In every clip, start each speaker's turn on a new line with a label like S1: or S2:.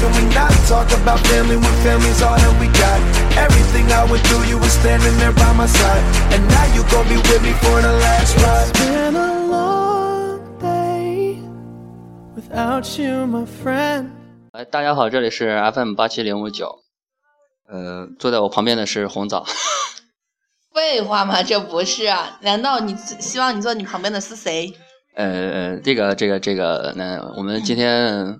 S1: Can we not talk about family when family's all that we got? Everything I went through, you were standing there by my side. And now you gon' be with me for the last ride.
S2: It's been a long day without you, my friend.
S3: 哎，大家好，这里是 FM 八七零五九，呃，坐在我旁边的是红枣，
S4: 废话吗？这不是啊？难道你希望你坐你旁边的是谁？
S3: 呃，这个这个这个，那我们今天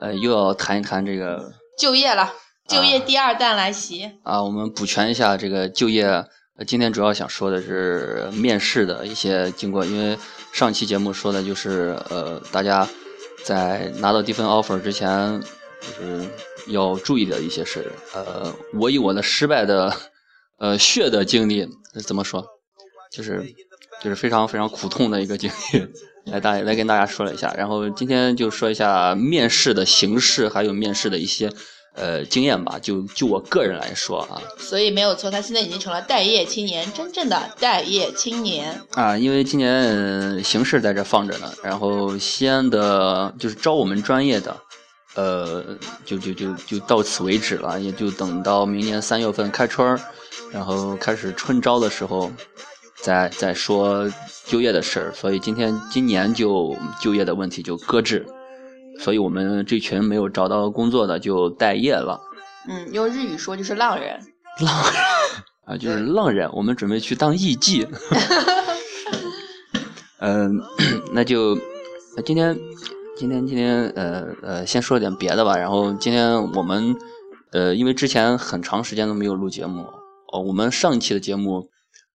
S3: 呃又要谈一谈这个
S4: 就业了，就业第二弹来袭。
S3: 啊，我们补全一下这个就业。呃今天主要想说的是面试的一些经过，因为上期节目说的就是呃，大家在拿到第一份 offer 之前，就是要注意的一些事。呃，我以我的失败的呃血的经历，怎么说，就是就是非常非常苦痛的一个经历，来大来跟大家说了一下。然后今天就说一下面试的形式，还有面试的一些呃经验吧。就就我个人来说啊，
S4: 所以没有错，他现在已经成了待业青年，真正的待业青年。
S3: 啊，因为今年呃形势在这放着呢，然后西安的就是招我们专业的，呃，就就就就到此为止了，也就等到明年三月份开春儿，然后开始春招的时候，再再说就业的事儿。所以今天今年就就业的问题就搁置，所以我们这群没有找到工作的就待业了。
S4: 嗯，用日语说就是浪人。
S3: 浪人啊，就是浪人，我们准备去当艺妓。嗯，那就今天今天今天呃呃，先说点别的吧。然后今天我们呃，因为之前很长时间都没有录节目哦，我们上一期的节目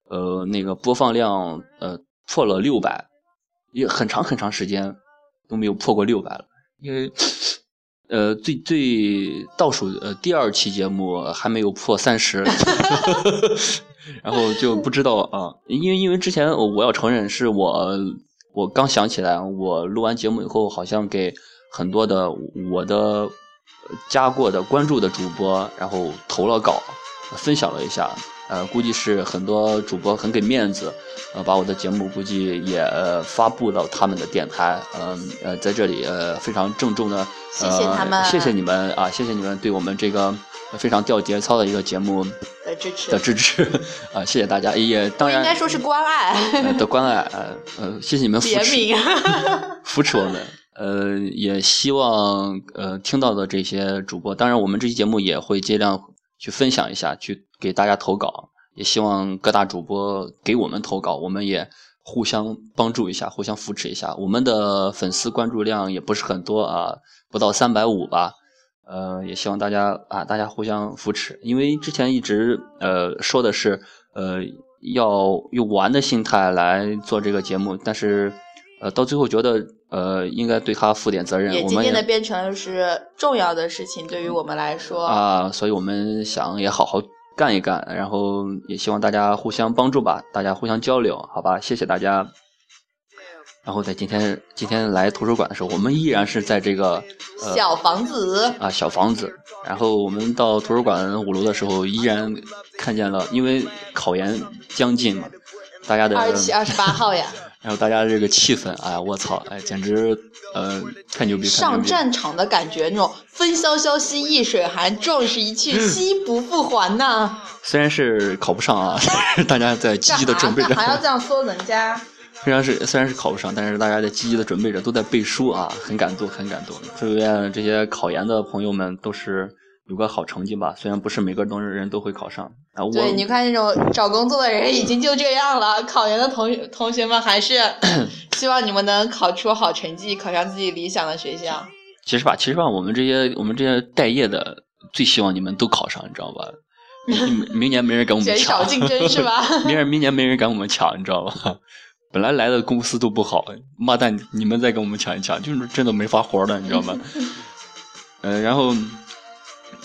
S3: 呃那个播放量呃破了六百，也很长很长时间都没有破过六百了，因为。呃，最最倒数呃第二期节目还没有破三十，然后就不知道啊，因为因为之前我要承认是我我刚想起来，我录完节目以后好像给很多的我的加过的关注的主播，然后投了稿，分享了一下，呃，估计是很多主播很给面子，呃，把我的节目估计也、呃发布到他们的电台，嗯呃在这里呃非常郑重的。
S4: 谢谢他们
S3: 呃，谢谢你们啊！谢谢你们对我们这个非常掉节操的一个节目
S4: 的支持
S3: 的支持 啊！谢谢大家，也当然
S4: 应该说是关爱
S3: 呃的关爱，呃呃，谢谢你们扶持。扶持我们。呃，也希望呃听到的这些主播，当然我们这期节目也会尽量去分享一下，去给大家投稿。也希望各大主播给我们投稿，我们也互相帮助一下，互相扶持一下。我们的粉丝关注量也不是很多啊，不到三百五吧。呃，也希望大家啊，大家互相扶持，因为之前一直呃说的是呃要用玩的心态来做这个节目，但是呃到最后觉得呃应该对他负点责任，
S4: 也渐渐的变成了是重要的事情，对于我们来说。
S3: 啊，所以我们想也好好干一干，然后也希望大家互相帮助吧，大家互相交流，好吧？谢谢大家。然后在今天今天来图书馆的时候，我们依然是在这个呃
S4: 小房子，
S3: 啊小房子，然后我们到图书馆五楼的时候，依然看见了，因为考研将近嘛，大家的
S4: 二十七、二十八号呀，
S3: 然后大家这个气氛，哎呀，我操，哎，简直呃太牛逼，太牛
S4: 上战场的感觉，那种风萧萧兮易水寒，壮士一去兮不复还呐。
S3: 虽然是考不上啊，但是大家在积极的准备着。
S4: 还要这样说人家？
S3: 虽然是虽然是考不上，但是大家在积极的准备着，都在背书啊，很感动，很感动。祝愿这些考研的朋友们都是有个好成绩吧。虽然不是每个东人都会考上啊，我
S4: 对，你看那种找工作的人已经就这样了，考研的同同学们还是 希望你们能考出好成绩，考上自己理想的学校。
S3: 其实吧，其实吧，我们这些我们这些待业的，最希望你们都考上，你知道吧？明明年没人跟我们抢，
S4: 竞争是吧？
S3: 明年明年没人跟我们抢，你知道吧？本来来的公司都不好，妈蛋，你们再跟我们抢一抢，就是真的没法活了，你知道吗？嗯、然后，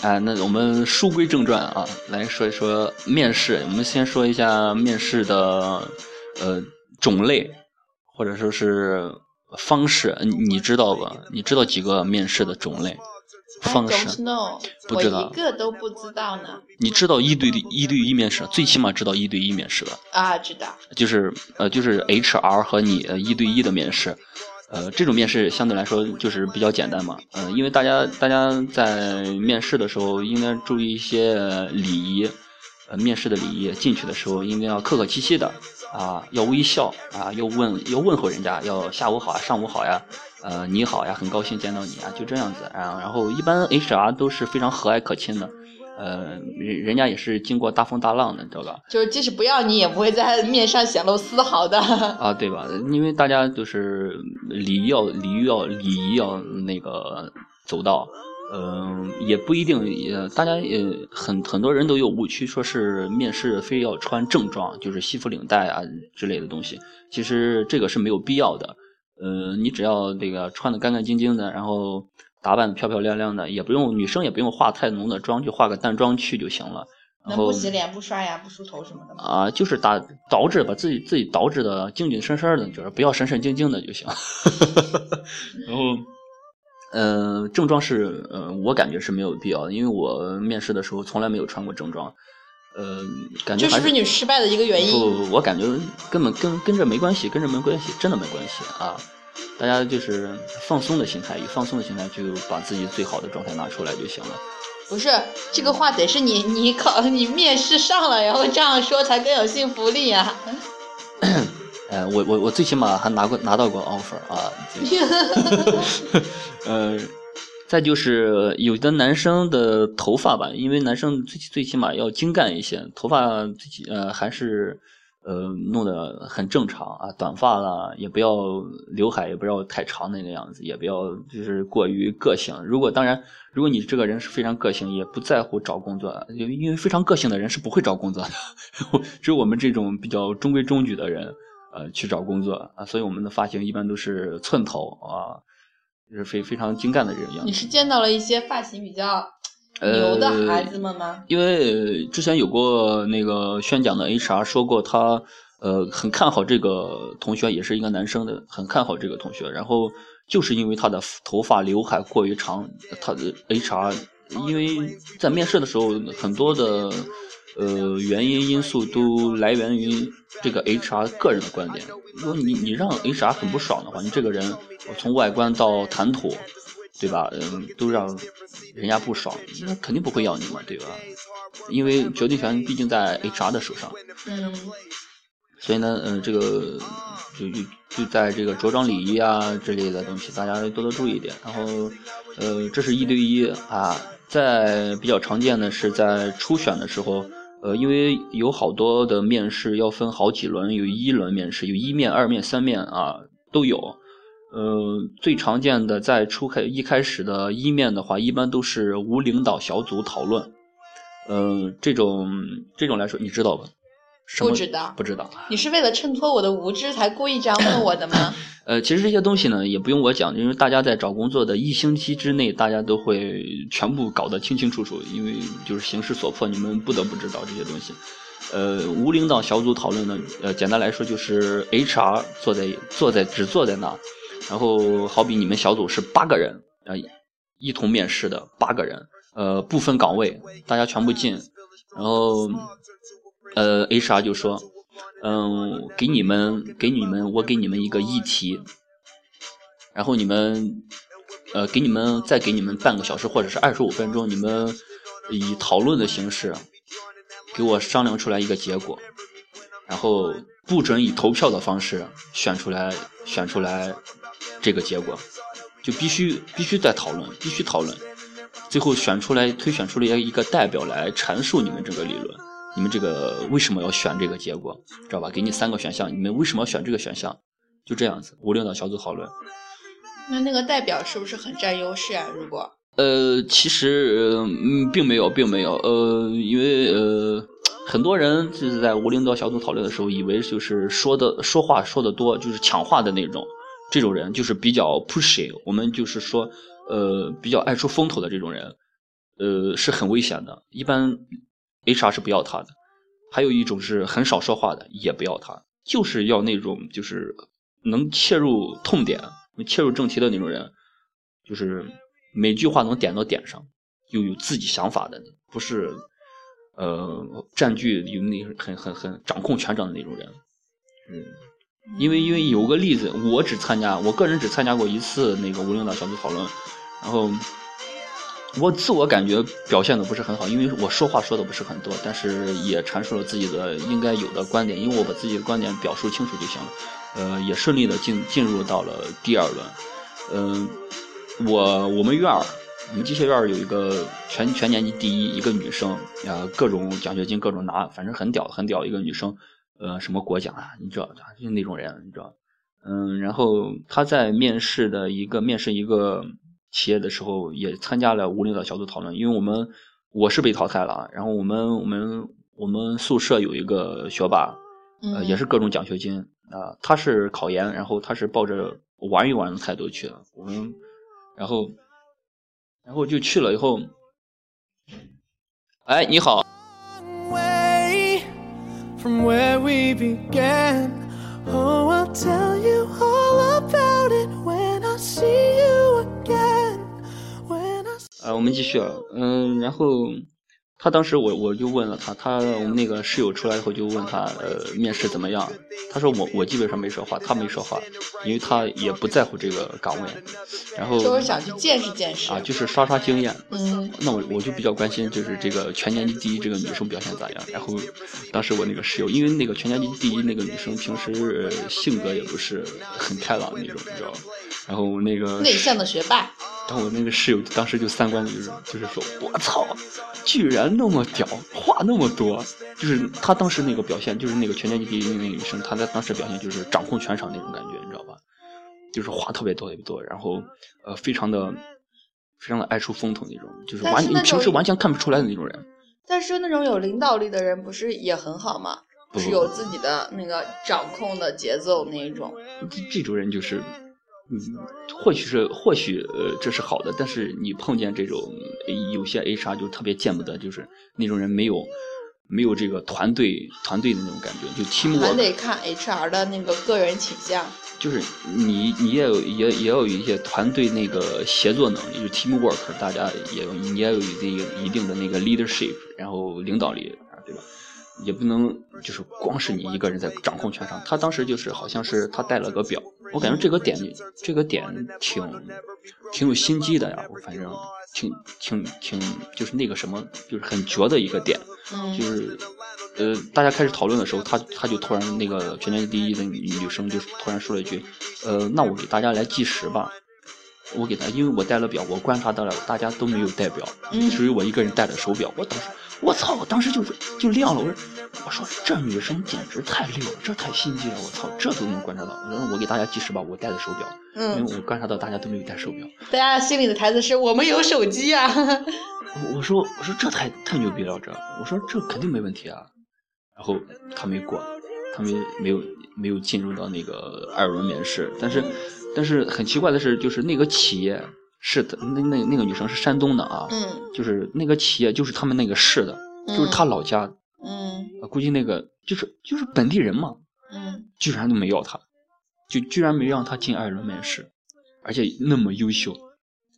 S3: 啊、那我们书归正传啊，来说一说面试。我们先说一下面试的呃种类，或者说是方式。你你知道吧？你知道几个面试的种类？方式
S4: ？know，
S3: 不知道
S4: 我一个都不知道呢。
S3: 你知道一对一对一面试，最起码知道一对一面试吧？
S4: 啊，知道。
S3: 就是呃，就是 HR 和你呃一对一的面试，呃，这种面试相对来说就是比较简单嘛，呃，因为大家大家在面试的时候应该注意一些礼仪，呃，面试的礼仪，进去的时候应该要客客气气的啊，要微笑啊，要问要问候人家，要下午好啊，上午好呀，呃，你好呀，很高兴见到你啊，就这样子，啊然后一般 HR 都是非常和蔼可亲的。呃，人人家也是经过大风大浪的，你知道吧？
S4: 就是即使不要你，也不会在面上显露丝毫的。
S3: 啊，对吧？因为大家就是礼仪要礼仪要礼仪要那个走到，嗯、也不一定，也大家也很很多人都有误区，说是面试非要穿正装，就是西服领带啊之类的东西。其实这个是没有必要的，呃，你只要这个穿的干干净净的，然后打扮的漂漂亮亮的，也不用女生也不用化太浓的妆，就化个淡妆去就行了。然
S4: 能
S3: 后
S4: 不洗脸、不刷牙、不梳头什么的吗？
S3: 啊，就是打捯饬，把自己自己捯饬的精精神神的，就是不要神神经经的就行。然后，呃，正装是，呃，我感觉是没有必要的，因为我面试的时候从来没有穿过正装，呃，感觉还
S4: 这是不是你失败的一个原因？
S3: 不不不，我感觉根本跟跟这没关系，跟这没关系，真的没关系啊！大家就是放松的心态，以放松的心态就把自己最好的状态拿出来就行了。
S4: 不是这个话得是你你考你面试上了，然后这样说才更有信服力啊！
S3: 呃，我我我最起码还拿过拿到过 offer 啊。呃，再就是有的男生的头发吧，因为男生最最起码要精干一些，头发呃还是呃弄得很正常啊，短发啦，也不要刘海，也不要太长那个样子，也不要就是过于个性。如果当然，如果你这个人是非常个性，也不在乎找工作，因为因为非常个性的人是不会找工作的，只有我们这种比较中规中矩的人。呃，去找工作啊，所以我们的发型一般都是寸头啊，就是非非常精干的这种样子。
S4: 你是见到了一些发型比较牛的孩子们吗？
S3: 因为之前有过那个宣讲的 HR 说过他，呃很看好这个同学，也是一个男生的，很看好这个同学。然后就是因为他的头发刘海过于长，他的 HR 因为在面试的时候很多的呃原因因素都来源于这个 HR 个人的观点。如果你你让 HR 很不爽的话，你这个人从外观到谈吐。对吧？嗯，都让人家不爽，那肯定不会要你嘛，对吧？因为决定权毕竟在 HR 的手上，
S4: 嗯，
S3: 所以呢，嗯、这个就就就在这个着装礼仪啊之类的东西，大家多多注意一点。然后，呃，这是一对一啊，在比较常见的是在初选的时候，呃，因为有好多的面试要分好几轮，有一轮面试，有一面、二面、三面啊都有。呃，最常见的在初开一开始的一面的话，一般都是无领导小组讨论。呃，这种这种来说，你知道吧？
S4: 不知道
S3: 不知道。
S4: 你是为了衬托我的无知才故意这样问我的吗？
S3: 呃，其实这些东西呢，也不用我讲，因为大家在找工作的一星期之内，大家都会全部搞得清清楚楚，因为就是形势所迫，你们不得不知道这些东西。呃，无领导小组讨论呢，呃，简单来说就是 HR 坐在坐在只坐在那，然后好比你们小组是八个人，呃，一同面试的八个人，呃，不分岗位，大家全部进，然后呃，HR 就说，嗯，给你们给你们我给你们一个议题，然后你们呃给你们再给你们半个小时或者是二十五分钟，你们以讨论的形式给我商量出来一个结果，然后不准以投票的方式选出来选出来这个结果，就必须必须再讨论，必须讨论。最后选出来推选出了一个代表来阐述你们这个理论，你们这个为什么要选这个结果，知道吧？给你三个选项，你们为什么要选这个选项？就这样子，无领导小组讨论。
S4: 那那个代表是不是很占优势啊？如果
S3: 呃，其实嗯，并没有，并没有，呃，因为呃，很多人就是在无领导小组讨论的时候，以为就是说的说话说的多，就是抢话的那种，这种人就是比较 pushy，我们就是说呃，比较爱出风头的这种人，呃，是很危险的，一般 HR 是不要他的。还有一种是很少说话的，也不要他，就是要那种就是能切入痛点。切入正题的那种人，就是每句话能点到点上，又有自己想法的，不是呃占据有那很很很掌控全场的那种人。嗯，因为因为有个例子，我只参加，我个人只参加过一次那个无领导小组讨论，然后我自我感觉表现的不是很好，因为我说话说的不是很多，但是也阐述了自己的应该有的观点，因为我把自己的观点表述清楚就行了。呃，也顺利的进进入到了第二轮。嗯，我我们院儿，我们机械院有一个全全年级第一一个女生，啊，各种奖学金各种拿，反正很屌很屌一个女生。呃，什么国奖啊？你知道，就那种人，你知道。嗯，然后他在面试的一个面试一个企业的时候，也参加了无领导小组讨论。因为我们我是被淘汰了，然后我们我们我们宿舍有一个学霸，呃，也是各种奖学金。啊，他是考研，然后他是抱着玩一玩的态度去的。我们，然后，然后就去了以后，哎，你好。啊，我们继续，嗯，然后。 他当时我我就问了他，他我们那个室友出来以后就问他，呃，面试怎么样？他说我我基本上没说话，他没说话，因为他也不在乎这个岗位，然后
S4: 就是想去见识见识
S3: 啊，就是刷刷经验。
S4: 嗯，
S3: 那我我就比较关心，就是这个全年级第一这个女生表现咋样？然后当时我那个室友，因为那个全年级第一那个女生平时性格也不是很开朗那种，你知道吗？然后那个
S4: 内向的学霸。
S3: 然后我那个室友当时就三观就是就是说，我操，居然那么屌，话那么多，就是他当时那个表现，就是那个全年级第一那个女生，她在当时表现就是掌控全场那种感觉，你知道吧？就是话特别多特别多，然后呃，非常的非常的爱出风头那种，就是完你平时完全看不出来的那种人。
S4: 但是那种有领导力的人不是也很好吗？
S3: 不
S4: 是有自己的那个掌控的节奏那一种。
S3: 这这种人就是。嗯，或许是或许呃这是好的，但是你碰见这种有些 HR 就特别见不得，就是那种人没有没有这个团队团队的那种感觉，就 team work。
S4: 还得看 HR 的那个个人倾向。
S3: 就是你你也有也也要有一些团队那个协作能力，就是 team work，大家也有你也有一定一定的那个 leadership，然后领导力，对吧？也不能就是光是你一个人在掌控全场。他当时就是好像是他带了个表。我感觉这个点，这个点挺挺有心机的呀。我反正挺挺挺，就是那个什么，就是很绝的一个点。就是呃，大家开始讨论的时候，他他就突然那个全年级第一的女生就突然说了一句：“呃，那我给大家来计时吧。”我给他，因为我带了表，我观察到了大家都没有戴表，只有我一个人戴了手表。我当时。我操！我当时就是就亮了，我说我说这女生简直太溜了，这太心机了！我操，这都能观察到。然后我给大家计时吧，我戴的手表，
S4: 嗯，
S3: 因为我观察到大家都没有戴手表。
S4: 大家心里的台词是我们有手机啊。
S3: 我说我说这太太牛逼了，这我说这肯定没问题啊。然后他没过，他没没有没有进入到那个二轮面试。但是但是很奇怪的是，就是那个企业。是的，那那那个女生是山东的啊，
S4: 嗯，
S3: 就是那个企业就是他们那个市的，就是他老家，
S4: 嗯，
S3: 估计那个就是就是本地人嘛，
S4: 嗯，
S3: 居然都没要他，就居然没让他进二轮面试，而且那么优秀，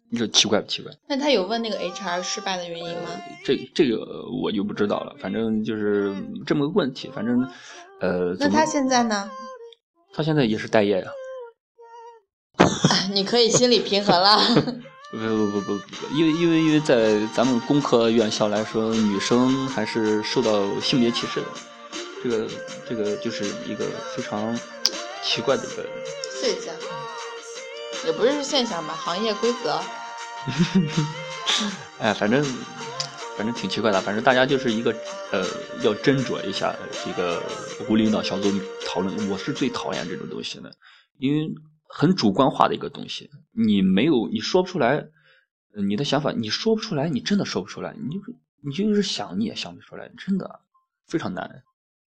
S3: 你说奇怪不奇怪？
S4: 那他有问那个 HR 失败的原因吗？
S3: 这这个我就不知道了，反正就是这么个问题，反正呃，
S4: 那他现在呢？
S3: 他现在也是待业呀。
S4: 你可以心理平衡了。
S3: 不不不不不，因为因为因为在咱们工科院校来说，女生还是受到性别歧视的，这个这个就是一个非常奇怪的一个
S4: 现象，也不是现象吧，行业规则。
S3: 哎，反正反正挺奇怪的，反正大家就是一个呃，要斟酌一下这个无领导小组讨论。我是最讨厌这种东西的，因为很主观化的一个东西，你没有你说不出来，你的想法你说不出来，你真的说不出来，你就你就是想你也想不出来，真的非常难。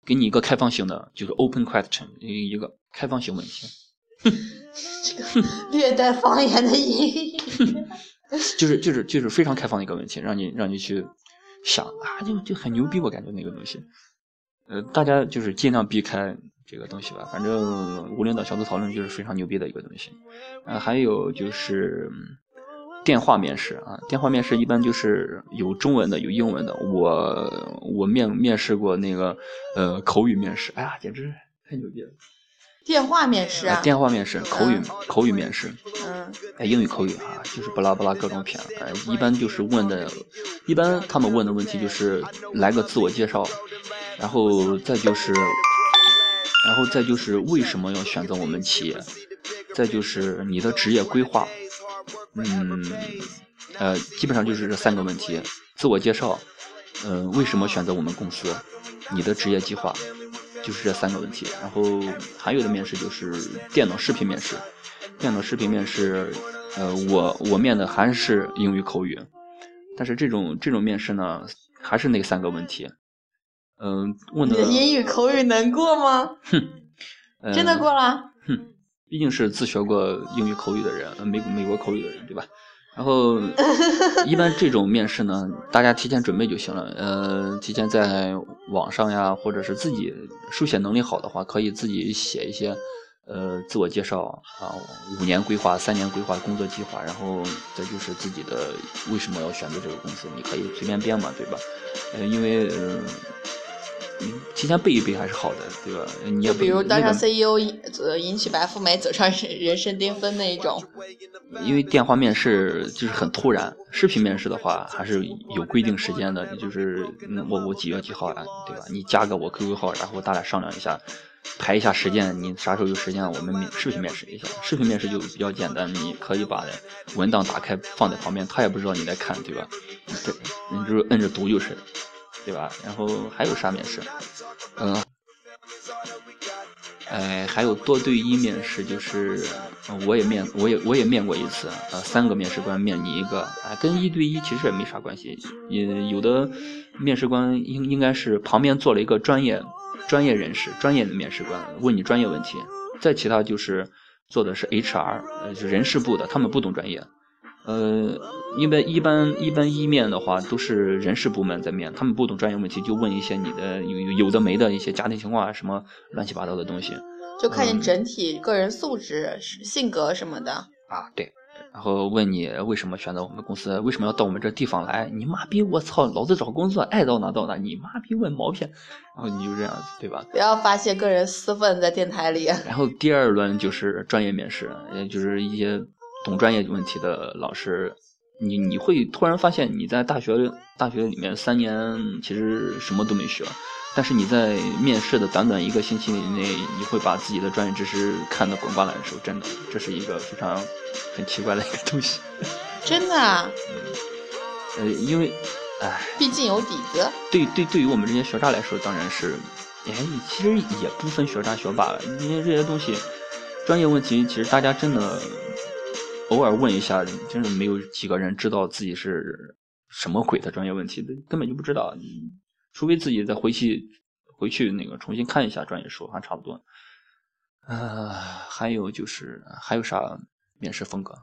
S3: 给你一个开放性的，就是 open question，一个开放性问题。
S4: 这个略带方言的音，
S3: 就是就是就是非常开放的一个问题，让你让你去想啊，就就很牛逼，我感觉那个东西。呃，大家就是尽量避开这个东西吧。反正无领导小组讨论就是非常牛逼的一个东西。啊，还有就是电话面试啊，电话面试一般就是有中文的，有英文的。我我面面试过那个呃口语面试，哎呀，简直太牛逼了。
S4: 电话面试啊？
S3: 电话面试，口语口语面试。
S4: 嗯。
S3: 哎，英语口语啊，就是巴拉巴拉各种片。哎，一般就是问的，一般他们问的问题就是来个自我介绍，然后再就是，然后再就是为什么要选择我们企业，再就是你的职业规划。嗯，呃，基本上就是这三个问题：自我介绍，嗯，为什么选择我们公司，你的职业计划。就是这三个问题，然后还有的面试就是电脑视频面试，电脑视频面试，呃，我我面的还是英语口语，但是这种这种面试呢，还是那三个问题，嗯，问的
S4: 英语口语能过吗？
S3: 哼，
S4: 真的过了？
S3: 哼，毕竟是自学过英语口语的人，美美国口语的人，对吧？然后，一般这种面试呢，大家提前准备就行了。呃，提前在网上呀，或者是自己书写能力好的话，可以自己写一些，呃，自我介绍啊，五年规划、三年规划、工作计划，然后再就是自己的为什么要选择这个公司，你可以随便编嘛，对吧？呃，因为呃。提前背一背还是好的，对吧？
S4: 就比如当上 CEO，呃，迎娶白富美，走上人生巅峰那一种。
S3: 因为电话面试就是很突然，视频面试的话还是有规定时间的，就是我我几月几号啊，对吧？你加个我 QQ 号，然后大家商量一下，排一下时间，你啥时候有时间，我们面视频面试一下。视频面试就比较简单，你可以把文档打开放在旁边，他也不知道你在看，对吧？对，你就摁着读就是。对吧？然后还有啥面试？嗯，哎，还有多对一面试，就是我也面，我也我也面过一次。呃，三个面试官面你一个，哎，跟一对一其实也没啥关系。也有的面试官应应该是旁边坐了一个专业专业人士，专业的面试官问你专业问题。再其他就是做的是 HR，呃，是人事部的，他们不懂专业。呃，因为一般一般一面的话都是人事部门在面，他们不懂专业问题，就问一些你的有有的没的一些家庭情况啊，什么乱七八糟的东西，
S4: 就看你整体个人素质、性格什么的
S3: 啊。对，然后问你为什么选择我们公司，为什么要到我们这地方来？你妈逼，我操，老子找工作爱到哪到哪，你妈逼问毛片，然后你就这样子，对吧？
S4: 不要发泄个人私愤在电台里。
S3: 然后第二轮就是专业面试，也就是一些。懂专业问题的老师，你你会突然发现你在大学大学里面三年其实什么都没学，但是你在面试的短短一个星期以内，你会把自己的专业知识看得滚瓜烂熟，真的，这是一个非常很奇怪的一个东西。
S4: 真的？啊？
S3: 呃，因为，唉，
S4: 毕竟有底子。
S3: 对对，对于我们这些学渣来说，当然是，哎，其实也不分学渣学霸了，因为这些东西，专业问题其实大家真的。偶尔问一下，真是没有几个人知道自己是什么鬼的专业问题的，根本就不知道。除非自己再回去回去那个重新看一下专业书，还差不多。呃，还有就是还有啥面试风格，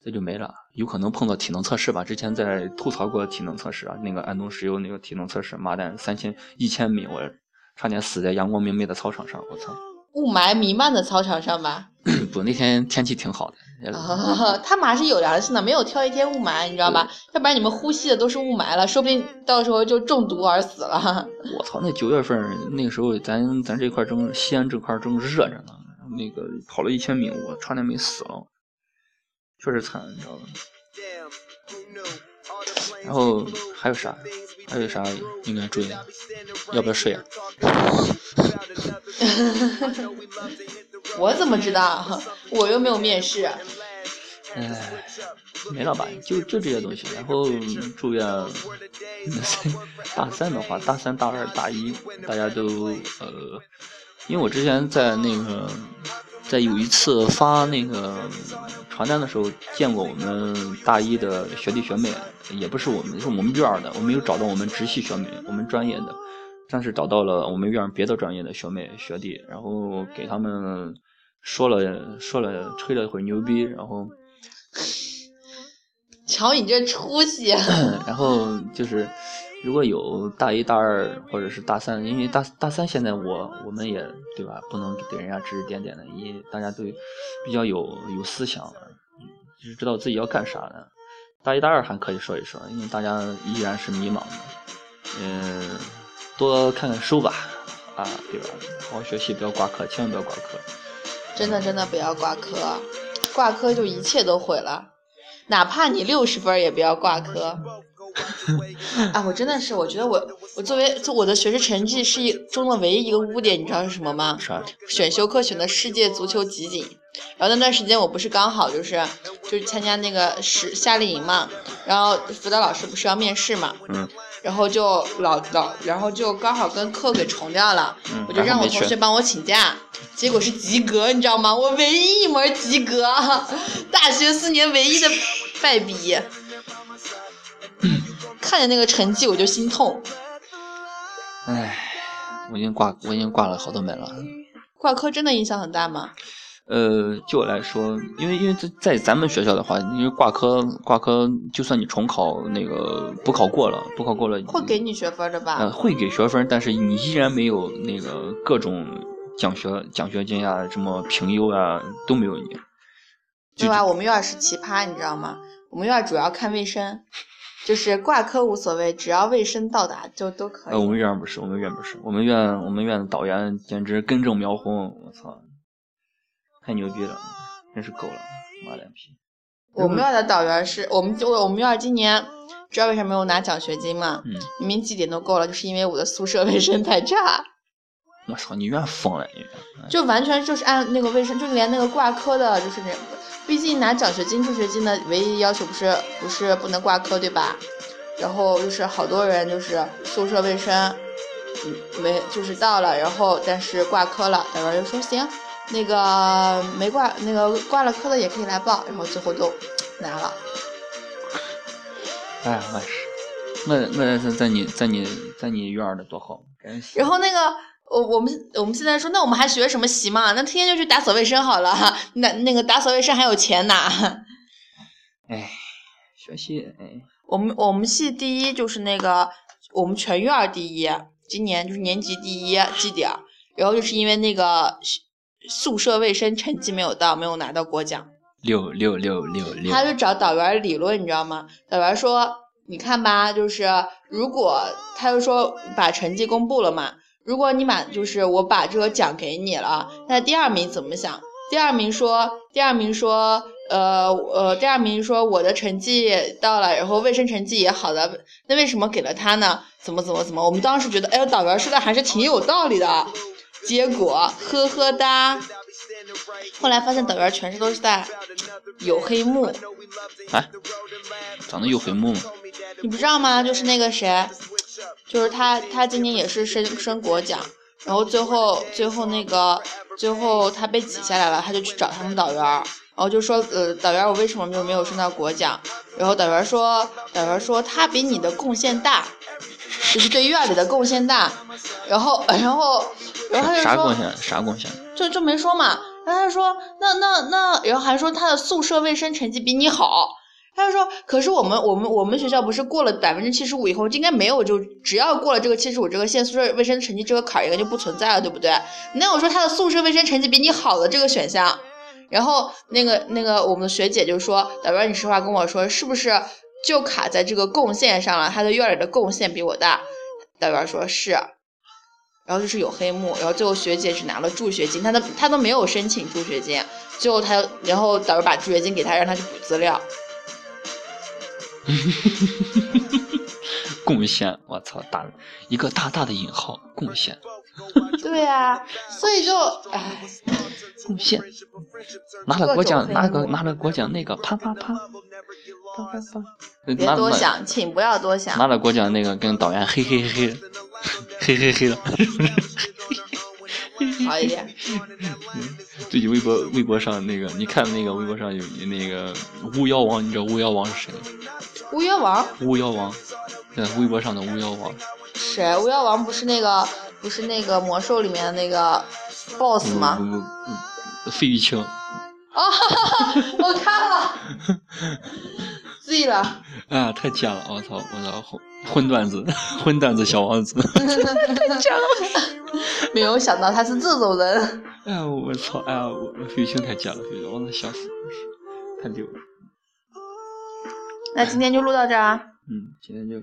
S3: 这就没了。有可能碰到体能测试吧？之前在吐槽过体能测试啊，那个安东石油那个体能测试，妈蛋，三千一千米，我差点死在阳光明媚的操场上，我操！
S4: 雾霾弥漫的操场上吧？
S3: 不，那天天气挺好的。
S4: 他们还是有良心的，没有挑一天雾霾，你知道吧？要不然你们呼吸的都是雾霾了，说不定到时候就中毒而死了。
S3: 我操，那九月份那个时候，咱咱这块正西安这块正热着呢，那个跑了一千米，我差点没死了，确实惨，你知道吧？然后还有啥？还有啥应该注意的？要不要睡啊？
S4: 我怎么知道？我又没有面试。
S3: 哎，没了吧？就就这些东西。然后祝愿大三的话，大三、大二、大一，大家都呃，因为我之前在那个在有一次发那个传单的时候，见过我们大一的学弟学妹，也不是我们，是我们院的，我没有找到我们直系学妹，我们专业的，但是找到了我们院别的专业的学妹学弟，然后给他们说了说了，吹了会牛逼，然后。
S4: 瞧你这出息！
S3: 然后就是，如果有大一大二或者是大三，因为大大三现在我我们也对吧，不能给人家指指点点的，因为大家都比较有有思想，就是知道自己要干啥的。大一大二还可以说一说，因为大家依然是迷茫的。嗯，多看看书吧，啊，对吧？好好学习，不要挂科，千万不要挂科。
S4: 真的真的不要挂科。挂科就一切都毁了，哪怕你六十分也不要挂科。啊，我真的是，我觉得我我作为我的学习成绩是一中的唯一一个污点，你知道是什么吗？
S3: 啥？
S4: 选修课选的世界足球集锦，然后那段时间我不是刚好就是就是参加那个是夏令营嘛，然后辅导老师不是要面试嘛，
S3: 嗯。
S4: 然后就老老，然后就刚好跟课给重掉了，我就让我同学帮我请假，结果是及格，你知道吗？我唯一一门及格，大学四年唯一的败笔，看见那个成绩我就心痛。
S3: 唉，我已经挂，我已经挂了好多门了。
S4: 挂科真的影响很大吗？
S3: 呃，就我来说，因为因为在在咱们学校的话，因为挂科挂科，就算你重考那个补考过了，补考过了
S4: 会给你学分的吧？
S3: 呃，会给学分，但是你依然没有那个各种奖学奖学金啊，什么评优啊都没有你。
S4: 对吧？我们院是奇葩，你知道吗？我们院主要看卫生，就是挂科无所谓，只要卫生到达就都可以。
S3: 呃，我们院不是，我们院不是，我们院我们院的导员简直根正苗红，我操！太牛逼了，真是够了，妈脸皮！
S4: 我们院的导员是我们就我们院今年知道为什么没有拿奖学金吗？
S3: 嗯，
S4: 明明绩点都够了，就是因为我的宿舍卫生太差。
S3: 我操，你院疯了你！
S4: 就完全就是按那个卫生，就连那个挂科的，就是那，毕竟拿奖学金、助学金的唯一要求不是不是不能挂科对吧？然后就是好多人就是宿舍卫生，嗯，没就是到了，然后但是挂科了，导员就说行。那个没挂，那个挂了科的也可以来报，然后最后都拿了。
S3: 哎呀，那是，那那是在你在你在你院儿的多好，
S4: 然后那个我我们我们现在说，那我们还学什么习嘛？那天天就去打扫卫生好了。那那个打扫卫生还有钱拿。
S3: 哎，学习哎。
S4: 我们我们系第一就是那个我们全院第一，今年就是年级第一绩点，然后就是因为那个。宿舍卫生成绩没有到，没有拿到国奖。
S3: 六六六六六。
S4: 他就找导员理论，你知道吗？导员说：“你看吧，就是如果他就说把成绩公布了嘛，如果你把就是我把这个奖给你了，那第二名怎么想？第二名说，第二名说，呃呃，第二名说我的成绩到了，然后卫生成绩也好的，那为什么给了他呢？怎么怎么怎么？我们当时觉得，哎，导员说的还是挺有道理的。”结果呵呵哒，后来发现导员全是都是带有黑幕。
S3: 哎，长得有黑幕吗？
S4: 你不知道吗？就是那个谁，就是他，他今年也是升升国奖，然后最后最后那个最后他被挤下来了，他就去找他们导员，然后就说呃导员我为什么就没有升到国奖？然后导员说导员说他比你的贡献大。就是对院里的贡献大，然后，然后，然后他就说
S3: 啥贡献？啥贡献？
S4: 就就没说嘛。然后他说，那那那，然后还说他的宿舍卫生成绩比你好。他就说，可是我们我们我们学校不是过了百分之七十五以后，应该没有就只要过了这个七十五这个线，宿舍卫生成绩这个坎儿应该就不存在了，对不对？那我说他的宿舍卫生成绩比你好的这个选项，然后那个那个我们的学姐就说，导员你实话跟我说，是不是？就卡在这个贡献上了，他的院里的贡献比我大。导员说是，然后就是有黑幕，然后最后学姐只拿了助学金，她都她都没有申请助学金，最后她然后导师把助学金给她，让她去补资料。
S3: 贡献，我操，打一个大大的引号，贡献，
S4: 对呀、所以就哎，
S3: 贡献，拿了国奖，拿个拿了国奖，那个啪啪啪，啪啪啪，
S4: 别多想，请不要多想。
S3: 拿了国奖那个跟导演嘿嘿嘿，嘿嘿嘿了，是不是？
S4: 好一点。
S3: 最近微博微博上那个，你看那个微博上有那个巫妖王，你知道巫妖王是谁？
S4: 巫妖王
S3: 巫妖王，对，微博上的巫妖王，
S4: 谁？巫妖王不是那个不是那个魔兽里面的那个 BOSS 吗？
S3: 不不不，费玉清，
S4: 啊，我看了，醉了。
S3: 啊，太贱了！我操，我操，混混段子，荤段子小王子，
S4: 没有想到他是这种人。
S3: 哎呀，我操，哎呀，我费玉清太贱了，我能笑死，太溜了。
S4: 那今天就录到这儿啊。
S3: 嗯，今天就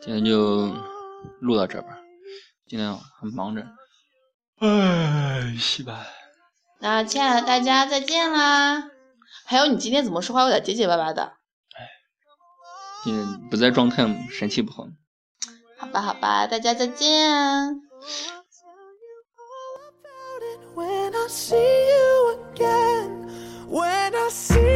S3: 今天就录到这儿吧，今天很忙着。哎，西吧。
S4: 那亲爱的大家再见啦！还有你今天怎么说话有点结结巴巴的？
S3: 今天不在状态，神气不好。
S4: 好吧，好吧，大家再见。
S2: When I see you again, when I see